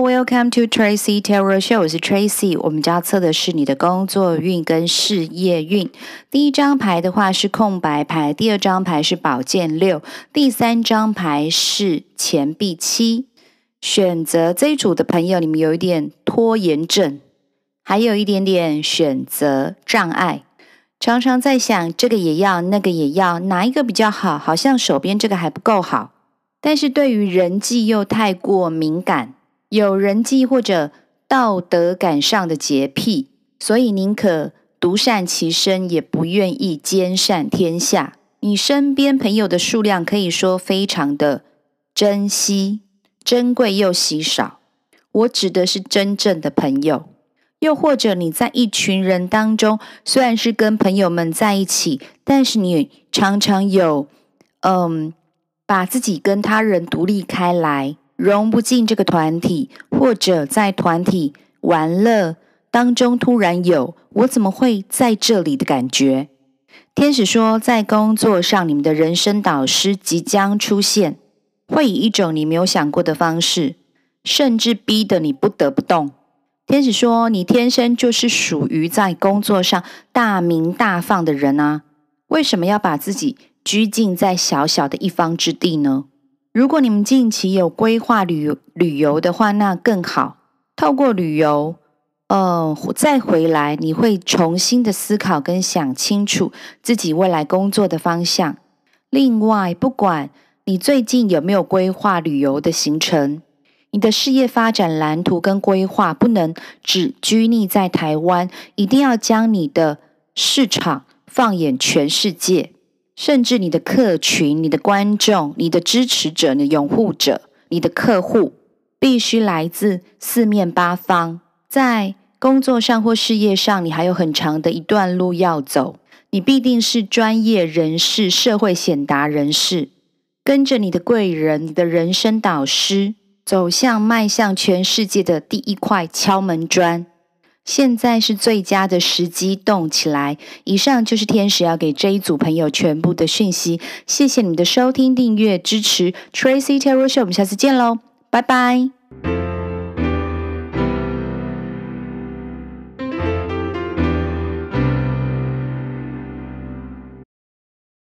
Welcome to Tracy Tarot Show，我是 Tracy。我们家测的是你的工作运跟事业运。第一张牌的话是空白牌，第二张牌是宝剑六，第三张牌是钱币七。选择这一组的朋友，你们有一点拖延症，还有一点点选择障碍，常常在想这个也要，那个也要，哪一个比较好？好像手边这个还不够好。但是对于人际又太过敏感。有人际或者道德感上的洁癖，所以宁可独善其身，也不愿意兼善天下。你身边朋友的数量可以说非常的珍惜、珍贵又稀少。我指的是真正的朋友。又或者你在一群人当中，虽然是跟朋友们在一起，但是你常常有嗯，把自己跟他人独立开来。融不进这个团体，或者在团体玩乐当中突然有“我怎么会在这里”的感觉。天使说，在工作上，你们的人生导师即将出现，会以一种你没有想过的方式，甚至逼得你不得不动。天使说，你天生就是属于在工作上大鸣大放的人啊，为什么要把自己拘禁在小小的一方之地呢？如果你们近期有规划旅游旅游的话，那更好。透过旅游，呃，再回来，你会重新的思考跟想清楚自己未来工作的方向。另外，不管你最近有没有规划旅游的行程，你的事业发展蓝图跟规划不能只拘泥在台湾，一定要将你的市场放眼全世界。甚至你的客群、你的观众、你的支持者、你的拥护者、你的客户，必须来自四面八方。在工作上或事业上，你还有很长的一段路要走。你必定是专业人士、社会显达人士，跟着你的贵人、你的人生导师，走向迈向全世界的第一块敲门砖。现在是最佳的时机，动起来！以上就是天使要给这一组朋友全部的讯息。谢谢你们的收听、订阅、支持，Tracy Taylor Show，我们下次见喽，拜拜。